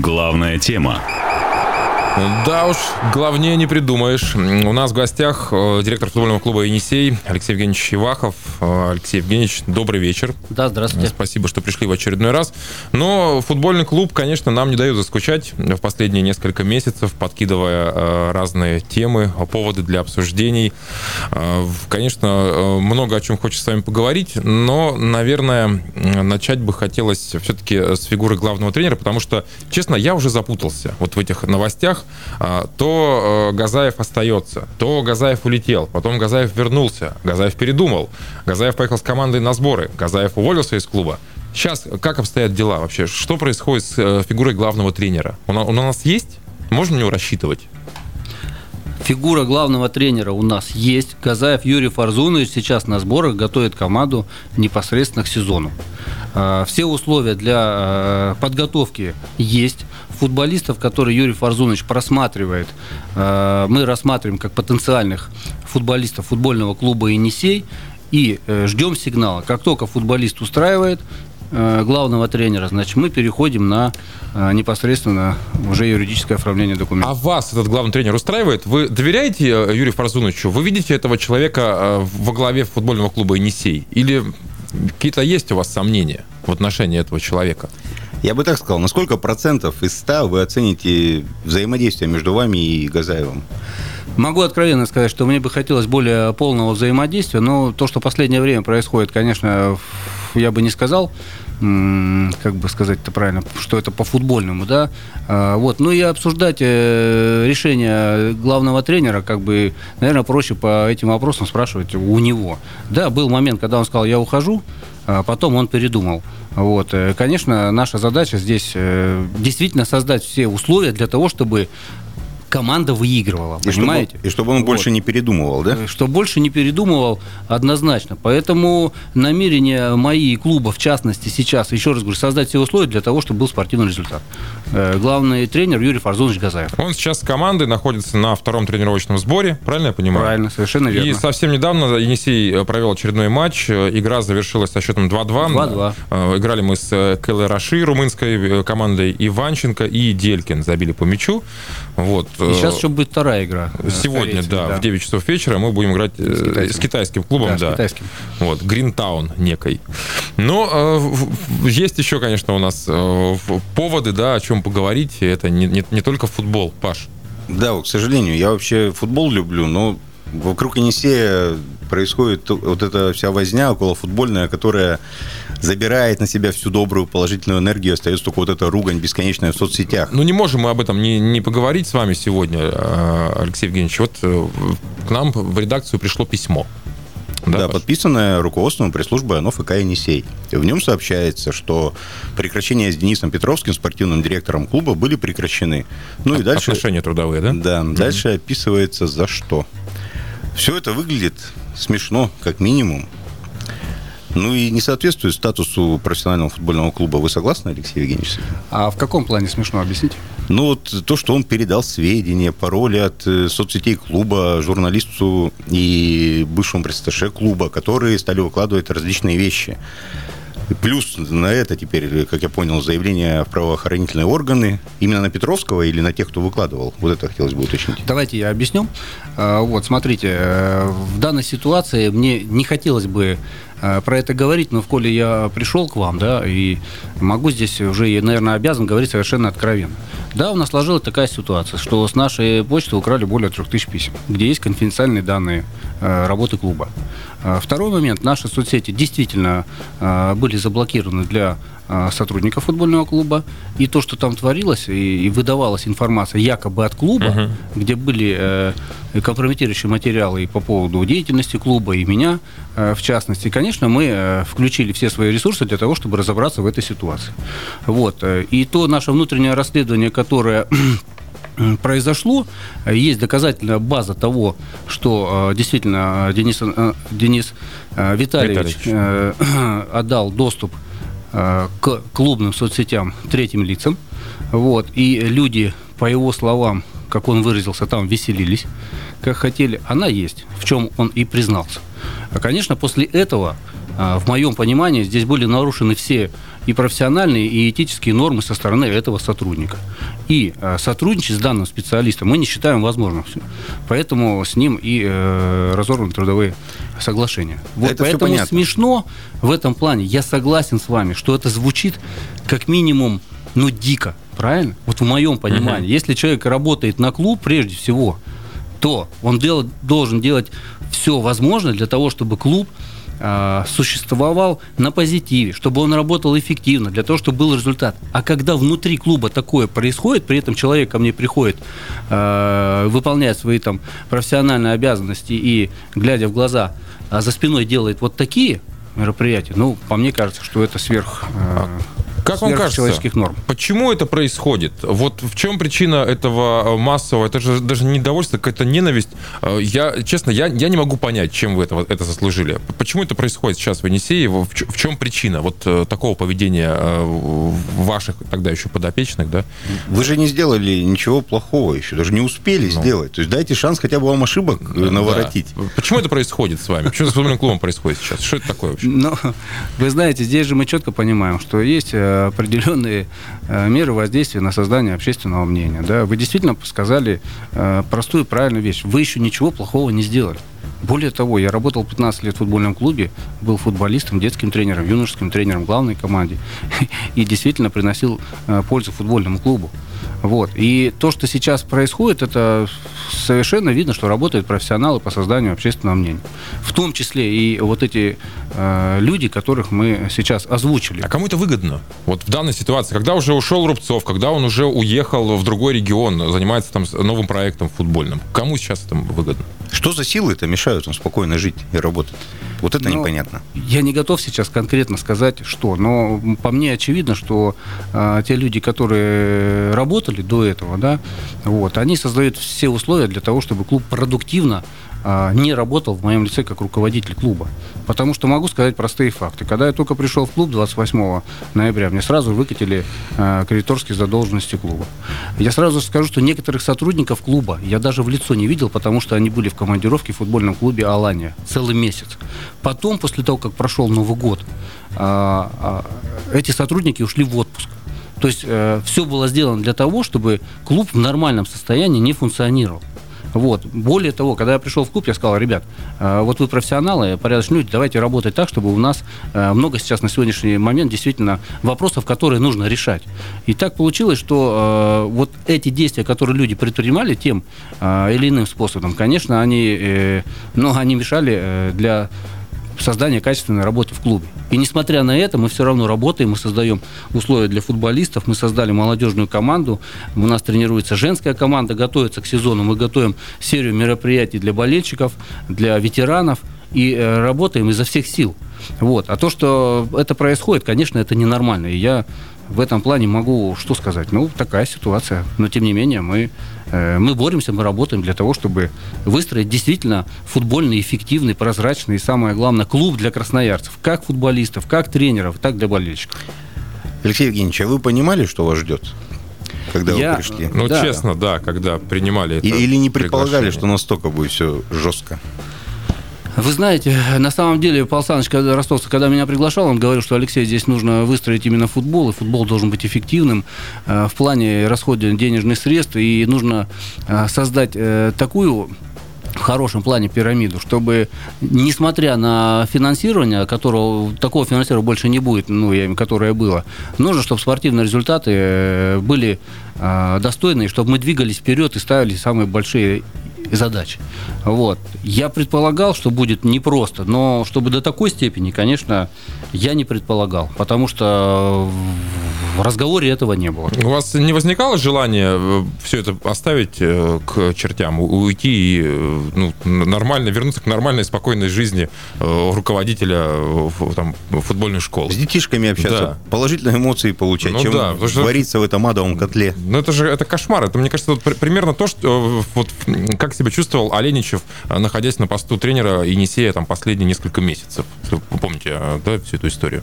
Главная тема. Да уж, главнее не придумаешь. У нас в гостях э, директор футбольного клуба «Енисей» Алексей Евгеньевич Ивахов. Э, Алексей Евгеньевич, добрый вечер. Да, здравствуйте. Спасибо, что пришли в очередной раз. Но футбольный клуб, конечно, нам не дает заскучать в последние несколько месяцев, подкидывая э, разные темы, поводы для обсуждений. Конечно, много о чем хочется с вами поговорить, но, наверное, начать бы хотелось все-таки с фигуры главного тренера, потому что, честно, я уже запутался вот в этих новостях. А, то э, Газаев остается, то Газаев улетел, потом Газаев вернулся, Газаев передумал, Газаев поехал с командой на сборы, Газаев уволился из клуба. Сейчас как обстоят дела вообще? Что происходит с э, фигурой главного тренера? Он у нас есть? Можно на него рассчитывать? Фигура главного тренера у нас есть. Газаев Юрий Фарзунович сейчас на сборах готовит команду непосредственно к сезону. А, все условия для а, подготовки есть. Футболистов, которые Юрий Фарзунович просматривает, а, мы рассматриваем как потенциальных футболистов футбольного клуба «Енисей» и э, ждем сигнала. Как только футболист устраивает, э, главного тренера, значит, мы переходим на непосредственно уже юридическое оформление документов. А вас этот главный тренер устраивает? Вы доверяете э, Юрию Фарзуновичу? Вы видите этого человека во главе футбольного клуба «Енисей»? Или Какие-то есть у вас сомнения в отношении этого человека? Я бы так сказал, на сколько процентов из ста вы оцените взаимодействие между вами и Газаевым? Могу откровенно сказать, что мне бы хотелось более полного взаимодействия, но то, что в последнее время происходит, конечно, я бы не сказал, как бы сказать это правильно, что это по футбольному, да. А, вот, ну и обсуждать э, решение главного тренера, как бы, наверное, проще по этим вопросам спрашивать у него. Да, был момент, когда он сказал, я ухожу, а потом он передумал. Вот, э, конечно, наша задача здесь э, действительно создать все условия для того, чтобы команда выигрывала, и понимаете? Чтобы, и чтобы он вот. больше не передумывал, да? Что больше не передумывал однозначно. Поэтому намерение мои клуба, в частности, сейчас, еще раз говорю, создать все условия для того, чтобы был спортивный результат. Э, главный тренер Юрий Фарзонович Газаев. Он сейчас с командой находится на втором тренировочном сборе, правильно я понимаю? Правильно, совершенно верно. И совсем недавно Енисей э, провел очередной матч. Игра завершилась со счетом 2-2. 2-2. Э, играли мы с Келле Раши, румынской командой, Иванченко и Делькин забили по мячу. Вот. И сейчас еще будет вторая игра. Сегодня, да, да, в 9 часов вечера мы будем играть с китайским, с китайским клубом, да. да. С китайским. Вот, Гринтаун некой. Но э, есть еще, конечно, у нас э, поводы, да, о чем поговорить. Это не, не, не только футбол, Паш. Да, к сожалению, я вообще футбол люблю, но вокруг Енисея происходит вот эта вся возня около футбольная, которая забирает на себя всю добрую положительную энергию, остается только вот эта ругань бесконечная в соцсетях. Ну, не можем мы об этом не, не поговорить с вами сегодня, а, Алексей Евгеньевич. Вот э, к нам в редакцию пришло письмо. Да, да подписанное руководством пресс-службы ОНО ФК «Енисей». В нем сообщается, что прекращения с Денисом Петровским, спортивным директором клуба, были прекращены. Ну и дальше... Отношения трудовые, да? Да. Mm-hmm. Дальше описывается за что. Все это выглядит смешно, как минимум. Ну и не соответствует статусу профессионального футбольного клуба. Вы согласны, Алексей Евгеньевич? А в каком плане смешно объясните? Ну вот то, что он передал сведения, пароли от э, соцсетей клуба журналисту и бывшему пресс клуба, которые стали выкладывать различные вещи. Плюс на это теперь, как я понял, заявление в правоохранительные органы именно на Петровского или на тех, кто выкладывал? Вот это хотелось бы уточнить. Давайте я объясню. А, вот, смотрите, э, в данной ситуации мне не хотелось бы э, про это говорить, но в коли я пришел к вам, да, и могу здесь уже, наверное, обязан говорить совершенно откровенно. Да, у нас сложилась такая ситуация, что с нашей почты украли более 3000 писем, где есть конфиденциальные данные э, работы клуба. А, второй момент. Наши соцсети действительно а, были заблокированы для а, сотрудников футбольного клуба. И то, что там творилось, и, выдавалась информация якобы от клуба, uh-huh. где были э, компрометирующие материалы и по поводу деятельности клуба, и меня, э, в частности, конечно, мы э, включили все свои ресурсы для того, чтобы разобраться в этой ситуации. Вот. И то наше внутреннее расследование, которое произошло. Есть доказательная база того, что э, действительно э, Денис, э, Денис Витальевич, Витальевич отдал доступ к клубным соцсетям третьим лицам. Вот. И люди, по его словам, как он выразился, там веселились, как хотели. Она есть, в чем он и признался. А, конечно, после этого в моем понимании, здесь были нарушены все и профессиональные, и этические нормы со стороны этого сотрудника. И э, сотрудничать с данным специалистом мы не считаем возможным. Поэтому с ним и э, разорваны трудовые соглашения. Вот это поэтому смешно в этом плане. Я согласен с вами, что это звучит как минимум, ну, дико. Правильно? Вот в моем понимании. Угу. Если человек работает на клуб, прежде всего, то он дел, должен делать все возможное для того, чтобы клуб существовал на позитиве, чтобы он работал эффективно, для того, чтобы был результат. А когда внутри клуба такое происходит, при этом человек ко мне приходит, э, выполняет свои там профессиональные обязанности и, глядя в глаза, а за спиной делает вот такие мероприятия, ну, по мне кажется, что это сверх... Э, как вам кажется, человеческих норм. Почему это происходит? Вот в чем причина этого массового? Это же даже недовольство, какая-то ненависть. Э, я, честно, я, я не могу понять, чем вы это, это заслужили. Почему это происходит сейчас в Енисеево? В, в чем причина вот э, такого поведения э, ваших тогда еще подопечных, да? Вы же не сделали ничего плохого еще, даже не успели ну. сделать. То есть дайте шанс хотя бы вам ошибок да. наворотить. Да. Почему это происходит с вами? Почему с футбольным клубом происходит сейчас? Что это такое вообще? Ну, вы знаете, здесь же мы четко понимаем, что есть определенные э, меры воздействия на создание общественного мнения. Да? Вы действительно сказали э, простую правильную вещь. Вы еще ничего плохого не сделали. Более того, я работал 15 лет в футбольном клубе, был футболистом, детским тренером, юношеским тренером главной команде и действительно приносил э, пользу футбольному клубу. Вот. И то, что сейчас происходит, это совершенно видно, что работают профессионалы по созданию общественного мнения. В том числе и вот эти э, люди, которых мы сейчас озвучили. А кому это выгодно? Вот в данной ситуации, когда уже ушел Рубцов, когда он уже уехал в другой регион, занимается там новым проектом футбольным, кому сейчас это выгодно? Что за силы это мешают им спокойно жить и работать? Вот это ну, непонятно. Я не готов сейчас конкретно сказать, что, но по мне очевидно, что э, те люди, которые работали до этого, да, вот, они создают все условия для того, чтобы клуб продуктивно не работал в моем лице как руководитель клуба. Потому что могу сказать простые факты. Когда я только пришел в клуб 28 ноября, мне сразу выкатили а, кредиторские задолженности клуба. Я сразу скажу, что некоторых сотрудников клуба я даже в лицо не видел, потому что они были в командировке в футбольном клубе «Алания» целый месяц. Потом, после того, как прошел Новый год, а, эти сотрудники ушли в отпуск. То есть э, все было сделано для того, чтобы клуб в нормальном состоянии не функционировал. Вот. Более того, когда я пришел в клуб, я сказал, ребят, э, вот вы профессионалы, порядочные люди, давайте работать так, чтобы у нас э, много сейчас на сегодняшний момент действительно вопросов, которые нужно решать. И так получилось, что э, вот эти действия, которые люди предпринимали тем или иным способом, конечно, они, ну, они мешали для создания качественной работы в клубе. И несмотря на это, мы все равно работаем, мы создаем условия для футболистов, мы создали молодежную команду, у нас тренируется женская команда, готовится к сезону, мы готовим серию мероприятий для болельщиков, для ветеранов и э, работаем изо всех сил. Вот. А то, что это происходит, конечно, это ненормально. И я в этом плане могу что сказать? Ну, такая ситуация. Но, тем не менее, мы, э, мы боремся, мы работаем для того, чтобы выстроить действительно футбольный, эффективный, прозрачный и, самое главное, клуб для красноярцев. Как футболистов, как тренеров, так для болельщиков. Алексей Евгеньевич, а вы понимали, что вас ждет? когда я, вы пришли? Ну, да. честно, да, когда принимали это. Или не предполагали, что настолько будет все жестко? Вы знаете, на самом деле, Павел когда, Ростовцев, когда меня приглашал, он говорил, что Алексей, здесь нужно выстроить именно футбол, и футбол должен быть эффективным э, в плане расхода денежных средств, и нужно э, создать э, такую в хорошем плане пирамиду, чтобы, несмотря на финансирование, которого, такого финансирования больше не будет, ну, я, которое было, нужно, чтобы спортивные результаты были э, достойные, чтобы мы двигались вперед и ставили самые большие задач. Вот. Я предполагал, что будет непросто, но чтобы до такой степени, конечно, я не предполагал, потому что в разговоре этого не было. У вас не возникало желания э, все это оставить э, к чертям, уйти и э, ну, нормально вернуться к нормальной, спокойной жизни руководителя там, футбольной школы? С детишками общаться, да. положительные эмоции получать, ну, чем да, вариться в этом адовом котле. Ну это же это кошмар. Это, мне кажется, вот, примерно то, что вот как себя чувствовал Оленичев, находясь на посту тренера Енисея там последние несколько месяцев. Вы помните, да, всю эту историю?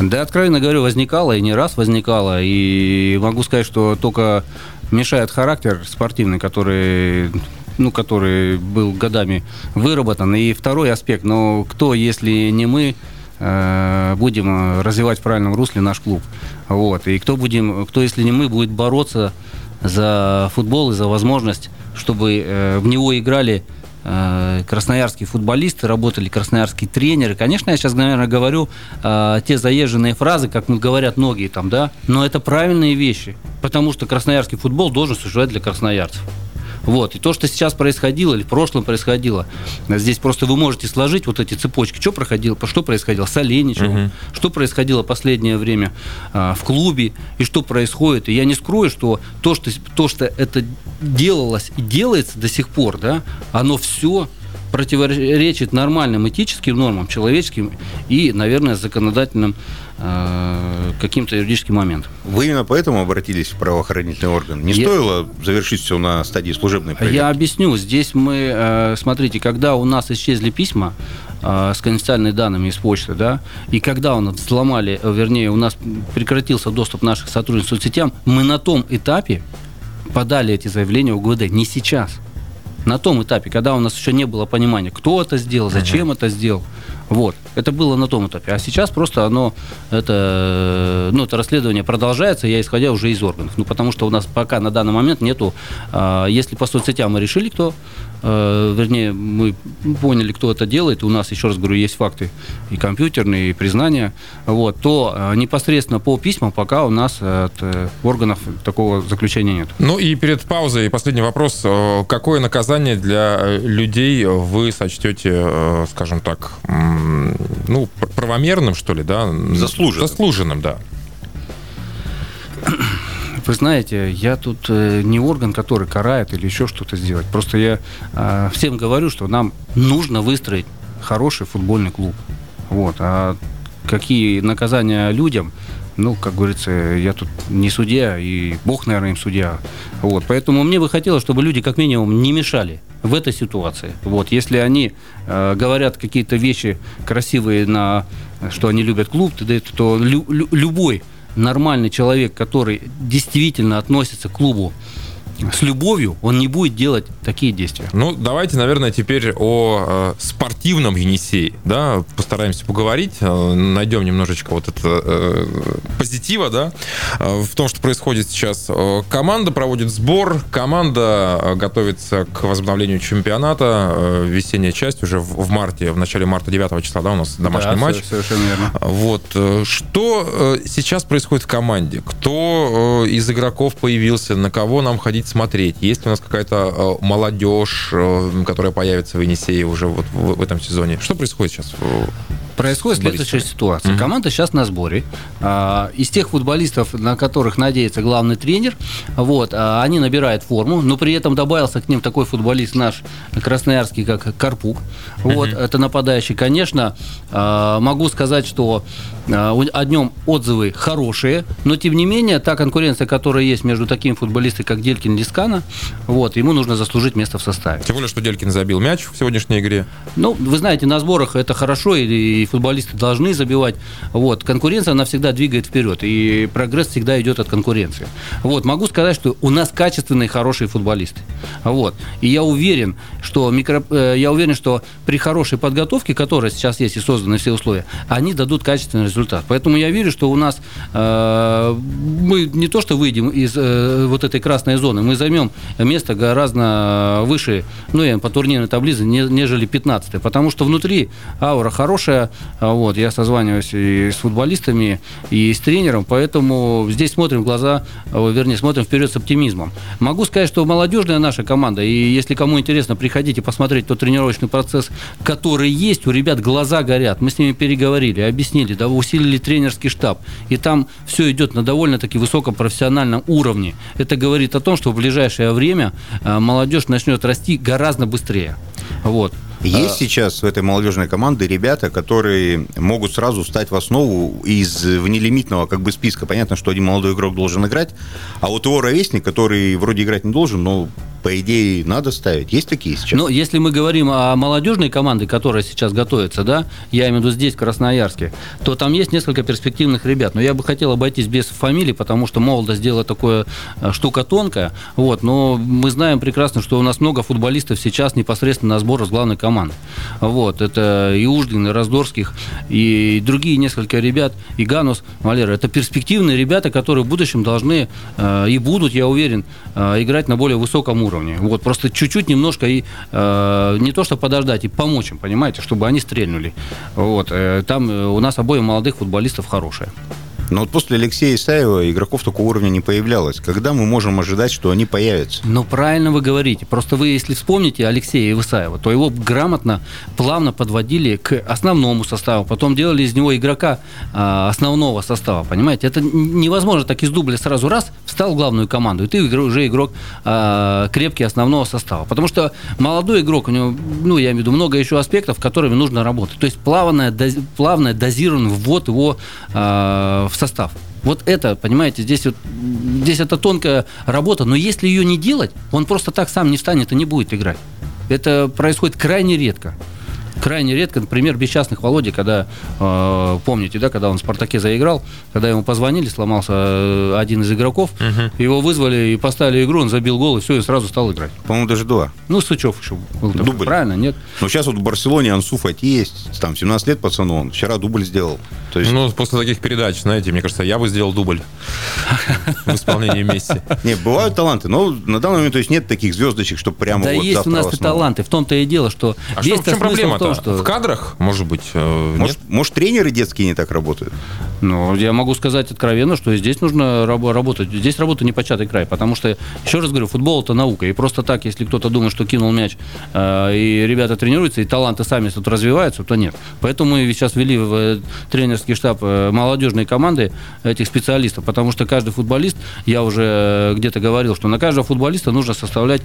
Да, откровенно говорю, возникало и не раз возникало. И могу сказать, что только мешает характер спортивный, который ну, который был годами выработан. И второй аспект, но кто, если не мы, э, будем развивать в правильном русле наш клуб. Вот. И кто будем, кто, если не мы, будет бороться за футбол и за возможность, чтобы э, в него играли э, красноярские футболисты, работали красноярские тренеры. Конечно, я сейчас, наверное, говорю э, те заезженные фразы, как говорят многие там, да, но это правильные вещи, потому что красноярский футбол должен существовать для красноярцев. Вот. И то, что сейчас происходило или в прошлом происходило, здесь просто вы можете сложить вот эти цепочки. Что проходило, что происходило с Оленичевым, угу. что происходило последнее время а, в клубе и что происходит. И я не скрою, что то, что, то, что это делалось и делается до сих пор, да, оно все противоречит нормальным этическим нормам, человеческим и, наверное, законодательным э, каким-то юридическим моментом. Вы именно поэтому обратились в правоохранительный орган? Не Я... стоило завершить все на стадии служебной проверки? Я объясню. Здесь мы, э, смотрите, когда у нас исчезли письма э, с конфиденциальными данными из почты, да, и когда у нас взломали, вернее, у нас прекратился доступ наших сотрудников к соцсетям, мы на том этапе подали эти заявления в ГУВД, не сейчас – на том этапе, когда у нас еще не было понимания, кто это сделал, зачем uh-huh. это сделал. Вот. Это было на том этапе. А сейчас просто оно, это, ну, это расследование продолжается, я исходя уже из органов. Ну, потому что у нас пока на данный момент нету, а, если по соцсетям мы решили, кто Э, вернее, мы поняли, кто это делает, у нас, еще раз говорю, есть факты и компьютерные, и признания, вот, то э, непосредственно по письмам пока у нас от э, органов такого заключения нет. Ну и перед паузой последний вопрос. Какое наказание для людей вы сочтете, скажем так, ну, правомерным, что ли, да? Заслуженным. Заслуженным, да. Вы знаете, я тут э, не орган, который карает или еще что-то сделать. Просто я э, всем говорю, что нам нужно выстроить хороший футбольный клуб. Вот. А какие наказания людям, ну, как говорится, я тут не судья, и Бог, наверное, им судья. Вот. Поэтому мне бы хотелось, чтобы люди как минимум не мешали в этой ситуации. Вот. Если они э, говорят какие-то вещи красивые на что они любят клуб, то лю, любой нормальный человек, который действительно относится к клубу с любовью, он не будет делать такие действия. Ну, давайте, наверное, теперь о э, спортивном Енисее, да, постараемся поговорить, э, найдем немножечко вот это э, позитива, да, э, в том, что происходит сейчас. Э, команда проводит сбор, команда э, готовится к возобновлению чемпионата, э, весенняя часть уже в, в марте, в начале марта 9 числа, да, у нас домашний да, матч. совершенно верно. Вот, э, что э, сейчас происходит в команде? Кто э, из игроков появился, на кого нам ходить ходить смотреть? Есть у нас какая-то э, молодежь, э, которая появится в Енисее уже вот в, в этом сезоне? Что происходит сейчас? Происходит следующая ситуация. Mm-hmm. Команда сейчас на сборе. А, из тех футболистов, на которых надеется главный тренер, вот, а, они набирают форму, но при этом добавился к ним такой футболист наш красноярский, как Карпук. Вот, mm-hmm. это нападающий. Конечно, а, могу сказать, что о нем отзывы хорошие, но тем не менее, та конкуренция, которая есть между такими футболистами, как Делькин и Лискана, вот, ему нужно заслужить место в составе. Тем более, что Делькин забил мяч в сегодняшней игре. Ну, вы знаете, на сборах это хорошо, и футболисты должны забивать. Вот. Конкуренция, она всегда двигает вперед, и прогресс всегда идет от конкуренции. Вот. Могу сказать, что у нас качественные, хорошие футболисты. Вот. И я уверен, что, микро... Э, я уверен, что при хорошей подготовке, которая сейчас есть и созданы все условия, они дадут качественный результат. Поэтому я верю, что у нас э, мы не то что выйдем из э, вот этой красной зоны, мы займем место гораздо выше, ну, и по турнирной таблице, нежели 15 потому что внутри аура хорошая, вот, я созваниваюсь и с футболистами, и с тренером, поэтому здесь смотрим в глаза, а, вернее, смотрим вперед с оптимизмом. Могу сказать, что молодежная наша команда, и если кому интересно, приходите посмотреть тот тренировочный процесс, который есть, у ребят глаза горят. Мы с ними переговорили, объяснили, да, усилили тренерский штаб, и там все идет на довольно-таки высоком профессиональном уровне. Это говорит о том, что в ближайшее время а, молодежь начнет расти гораздо быстрее. Вот. Есть а... сейчас в этой молодежной команде ребята, которые могут сразу встать в основу из внелимитного как бы списка. Понятно, что один молодой игрок должен играть, а вот его ровесник, который вроде играть не должен, но по идее, надо ставить. Есть такие сейчас? Но если мы говорим о молодежной команде, которая сейчас готовится, да, я имею в виду здесь, в Красноярске, то там есть несколько перспективных ребят. Но я бы хотел обойтись без фамилий, потому что молодость дело такое э, штука тонкая. Вот, но мы знаем прекрасно, что у нас много футболистов сейчас непосредственно на сбор с главной команды. Вот, это и Уждин, и Раздорских, и другие несколько ребят, и Ганус, Валера. Это перспективные ребята, которые в будущем должны э, и будут, я уверен, э, играть на более высоком уровне уровне. Вот, просто чуть-чуть немножко и э, не то, что подождать, и помочь им, понимаете, чтобы они стрельнули. Вот, э, там э, у нас обоих молодых футболистов хорошие. Но вот после Алексея Исаева игроков такого уровня не появлялось. Когда мы можем ожидать, что они появятся? Ну, правильно вы говорите. Просто вы, если вспомните Алексея Исаева, то его грамотно, плавно подводили к основному составу. Потом делали из него игрока а, основного состава, понимаете? Это невозможно так из дубля сразу раз встал в главную команду, и ты уже игрок а, крепкий основного состава. Потому что молодой игрок, у него, ну, я имею в виду, много еще аспектов, которыми нужно работать. То есть плавная, доз, плавная дозированный ввод его а, в состав. Вот это, понимаете, здесь вот здесь это тонкая работа, но если ее не делать, он просто так сам не встанет и не будет играть. Это происходит крайне редко крайне редко. Например, Бесчастных Володя, когда, э, помните, да, когда он в «Спартаке» заиграл, когда ему позвонили, сломался э, один из игроков, угу. его вызвали и поставили игру, он забил гол, и все, и сразу стал играть. По-моему, даже два. Ну, Сычев еще был. Такой, дубль. Правильно, нет? Ну, сейчас вот в Барселоне Ансу Фати есть, там 17 лет пацану, он вчера дубль сделал. То есть... Ну, после таких передач, знаете, мне кажется, я бы сделал дубль в исполнении Месси. Не, бывают таланты, но на данный момент то есть нет таких звездочек, чтобы прямо Да есть у нас и таланты, в том-то и дело, что а весь в чем проблема том, что... В кадрах, может быть, э, может, может, тренеры детские не так работают? Ну, я могу сказать откровенно, что здесь нужно работать. Здесь работа не початый край, потому что, еще раз говорю, футбол это наука. И просто так, если кто-то думает, что кинул мяч, э, и ребята тренируются, и таланты сами тут развиваются, то нет. Поэтому мы сейчас ввели в э, тренерский штаб э, молодежной команды этих специалистов, потому что каждый футболист, я уже где-то говорил, что на каждого футболиста нужно составлять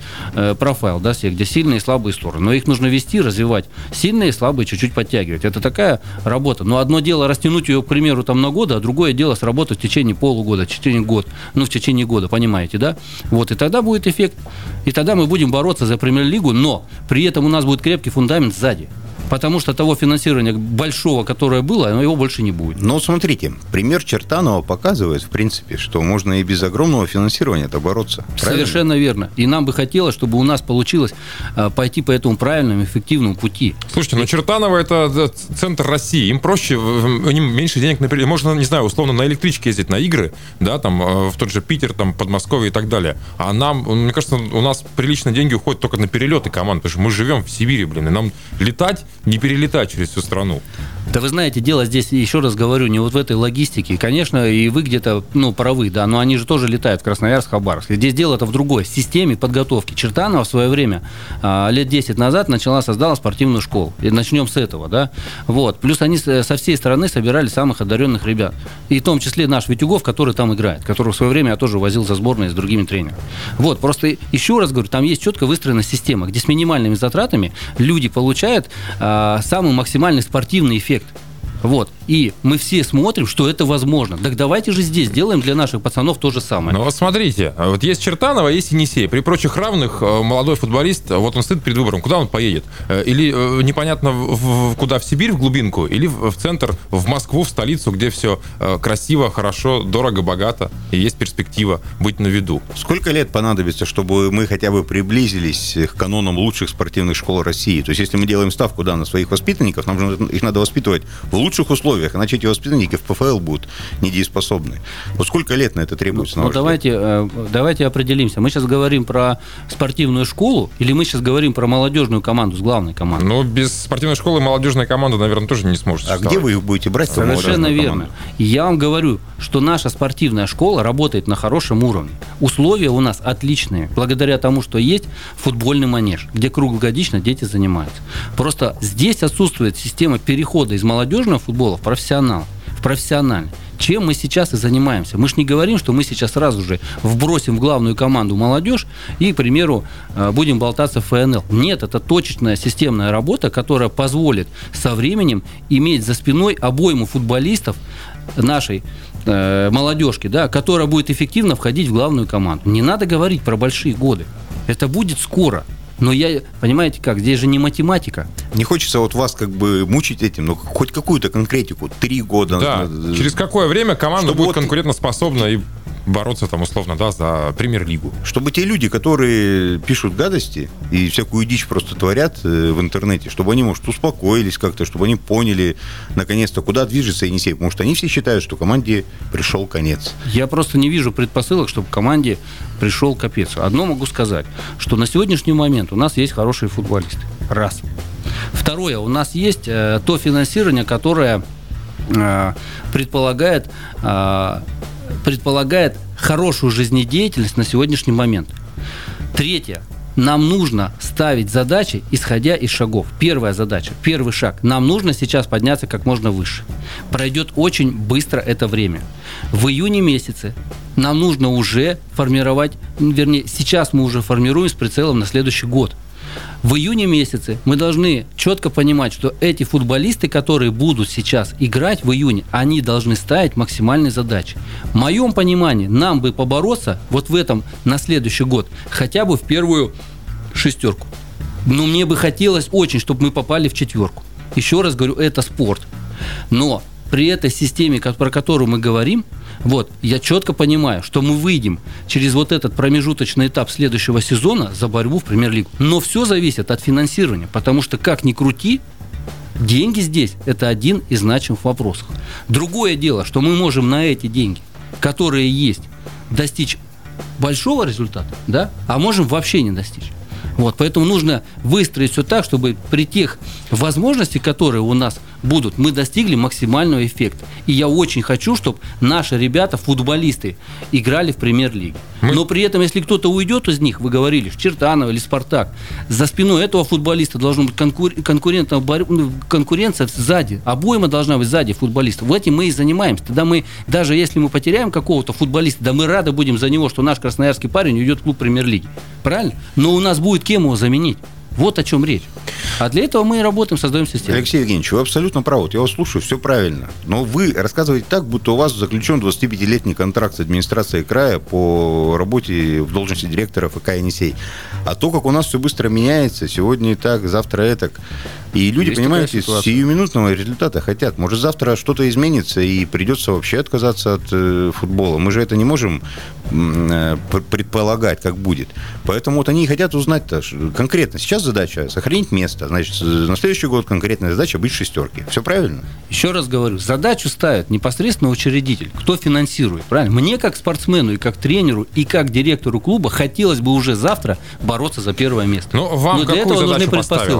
профайл, да, все, где сильные и слабые стороны. Но их нужно вести, развивать. Сильные и слабые чуть-чуть подтягивать. Это такая работа. Но одно дело растянуть ее, к примеру, там на года, а другое дело сработать в течение полугода, в течение года, ну, в течение года, понимаете, да? Вот, и тогда будет эффект, и тогда мы будем бороться за премьер-лигу, но при этом у нас будет крепкий фундамент сзади потому что того финансирования большого, которое было, его больше не будет. Но смотрите, пример Чертанова показывает, в принципе, что можно и без огромного финансирования это бороться. Правильно? Совершенно верно. И нам бы хотелось, чтобы у нас получилось а, пойти по этому правильному, эффективному пути. Слушайте, ну Чертаново это центр России. Им проще, у них меньше денег на Можно, не знаю, условно, на электричке ездить на игры, да, там, э, в тот же Питер, там, Подмосковье и так далее. А нам, мне кажется, у нас прилично деньги уходят только на перелеты команд, потому что мы живем в Сибири, блин, и нам летать не перелетать через всю страну. Да вы знаете, дело здесь, еще раз говорю, не вот в этой логистике. Конечно, и вы где-то, ну, правы, да, но они же тоже летают в Красноярск, Хабаровск. Здесь дело это в другой системе подготовки. Чертанова в свое время, а, лет 10 назад, начала, создала спортивную школу. И начнем с этого, да. Вот. Плюс они со всей страны собирали самых одаренных ребят. И в том числе наш Витюгов, который там играет, который в свое время я тоже возил за сборной с другими тренерами. Вот, просто еще раз говорю, там есть четко выстроена система, где с минимальными затратами люди получают а, самый максимальный спортивный эффект. Вот. И мы все смотрим, что это возможно. Так давайте же здесь сделаем для наших пацанов то же самое. Ну вот смотрите, вот есть Чертанова, есть Енисей. При прочих равных э, молодой футболист, вот он стоит перед выбором, куда он поедет. Э, или э, непонятно в, куда, в Сибирь, в глубинку, или в центр, в Москву, в столицу, где все красиво, хорошо, дорого, богато, и есть перспектива быть на виду. Сколько лет понадобится, чтобы мы хотя бы приблизились к канонам лучших спортивных школ России? То есть если мы делаем ставку да, на своих воспитанников, нам же их надо воспитывать в лучших условиях, иначе эти воспитанники в ПФЛ будут недееспособны. Вот сколько лет на это требуется? Ну, на ну давайте, э, давайте определимся. Мы сейчас говорим про спортивную школу или мы сейчас говорим про молодежную команду с главной командой? Ну, без спортивной школы молодежная команда, наверное, тоже не сможет. А где вы их будете брать? Совершенно верно. Я вам говорю, что наша спортивная школа работает на хорошем уровне. Условия у нас отличные, благодаря тому, что есть футбольный манеж, где круглогодично дети занимаются. Просто здесь отсутствует система перехода из молодежного футбола в профессионал, в профессиональный чем мы сейчас и занимаемся. Мы же не говорим, что мы сейчас сразу же вбросим в главную команду молодежь и, к примеру, э, будем болтаться в ФНЛ. Нет, это точечная системная работа, которая позволит со временем иметь за спиной обойму футболистов нашей э, молодежки, да, которая будет эффективно входить в главную команду. Не надо говорить про большие годы. Это будет скоро. Но я, понимаете как, здесь же не математика. Не хочется вот вас как бы мучить этим, но хоть какую-то конкретику. Три года. Да. Через какое время команда Чтобы будет вот- конкурентоспособна и бороться там условно, да, за премьер-лигу. Чтобы те люди, которые пишут гадости и всякую дичь просто творят э, в интернете, чтобы они, может, успокоились как-то, чтобы они поняли, наконец-то, куда движется Енисей. Потому что они все считают, что команде пришел конец. Я просто не вижу предпосылок, чтобы команде пришел капец. Одно могу сказать, что на сегодняшний момент у нас есть хорошие футболисты. Раз. Второе, у нас есть э, то финансирование, которое э, предполагает, э, предполагает хорошую жизнедеятельность на сегодняшний момент. Третье. Нам нужно ставить задачи, исходя из шагов. Первая задача, первый шаг. Нам нужно сейчас подняться как можно выше. Пройдет очень быстро это время. В июне месяце нам нужно уже формировать, вернее, сейчас мы уже формируем с прицелом на следующий год. В июне месяце мы должны четко понимать, что эти футболисты, которые будут сейчас играть в июне, они должны ставить максимальные задачи. В моем понимании, нам бы побороться вот в этом на следующий год хотя бы в первую шестерку. Но мне бы хотелось очень, чтобы мы попали в четверку. Еще раз говорю, это спорт. Но при этой системе, про которую мы говорим, вот, я четко понимаю, что мы выйдем через вот этот промежуточный этап следующего сезона за борьбу в премьер-лигу. Но все зависит от финансирования, потому что как ни крути, деньги здесь – это один из значимых вопросов. Другое дело, что мы можем на эти деньги, которые есть, достичь большого результата, да, а можем вообще не достичь. Вот, поэтому нужно выстроить все так, чтобы при тех возможностях, которые у нас будут, мы достигли максимального эффекта. И я очень хочу, чтобы наши ребята, футболисты, играли в премьер-лиге. Мы- Но при этом, если кто-то уйдет из них, вы говорили, Чертанов или Спартак, за спиной этого футболиста должна быть конкур- борь- ну, конкуренция сзади. Обойма должна быть сзади футболистов. В этим мы и занимаемся. Тогда мы, даже если мы потеряем какого-то футболиста, да мы рады будем за него, что наш красноярский парень уйдет в клуб премьер-лиги. Правильно? Но у нас будет кем его заменить. Вот о чем речь. А для этого мы и работаем, создаем систему. Алексей Евгеньевич, вы абсолютно правы. Я вас слушаю, все правильно. Но вы рассказываете так, будто у вас заключен 25-летний контракт с администрацией края по работе в должности директора ФК «Енисей». А то, как у нас все быстро меняется, сегодня и так, завтра и так. И люди, Есть понимаете, сиюминутного результата хотят. Может, завтра что-то изменится и придется вообще отказаться от э, футбола. Мы же это не можем э, пр- предполагать, как будет. Поэтому вот они и хотят узнать-то ш- конкретно. Сейчас задача сохранить место. Значит, на следующий год конкретная задача быть в шестерке. Все правильно? Еще раз говорю, задачу ставит непосредственно учредитель, кто финансирует, правильно? Мне как спортсмену и как тренеру и как директору клуба хотелось бы уже завтра бороться за первое место. Ну, вам Но для какую этого нужны задачу предпосылки.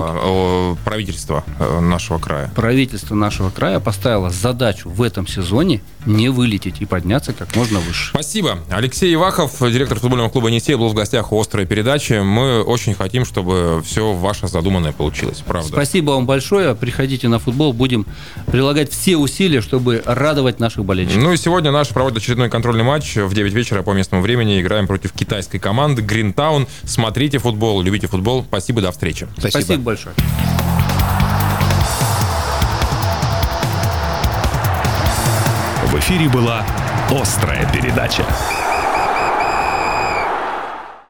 Правительство э, нашего края? Правительство нашего края поставило задачу в этом сезоне не вылететь и подняться как можно выше. Спасибо. Алексей Ивахов, директор футбольного клуба «Енисей», был в гостях у «Острой передачи». Мы очень хотим, чтобы все ваше задуманное получилось. Правда. Спасибо вам большое. Приходите на футбол. Будем прилагать все усилия, чтобы радовать наших болельщиков. Ну и сегодня наш проводит очередной контрольный матч. В 9 вечера по местному времени играем против китайской команды Гринтаун. Смотрите футбол, любите футбол. Спасибо, до встречи. Спасибо большое. Эфире была «Острая передача».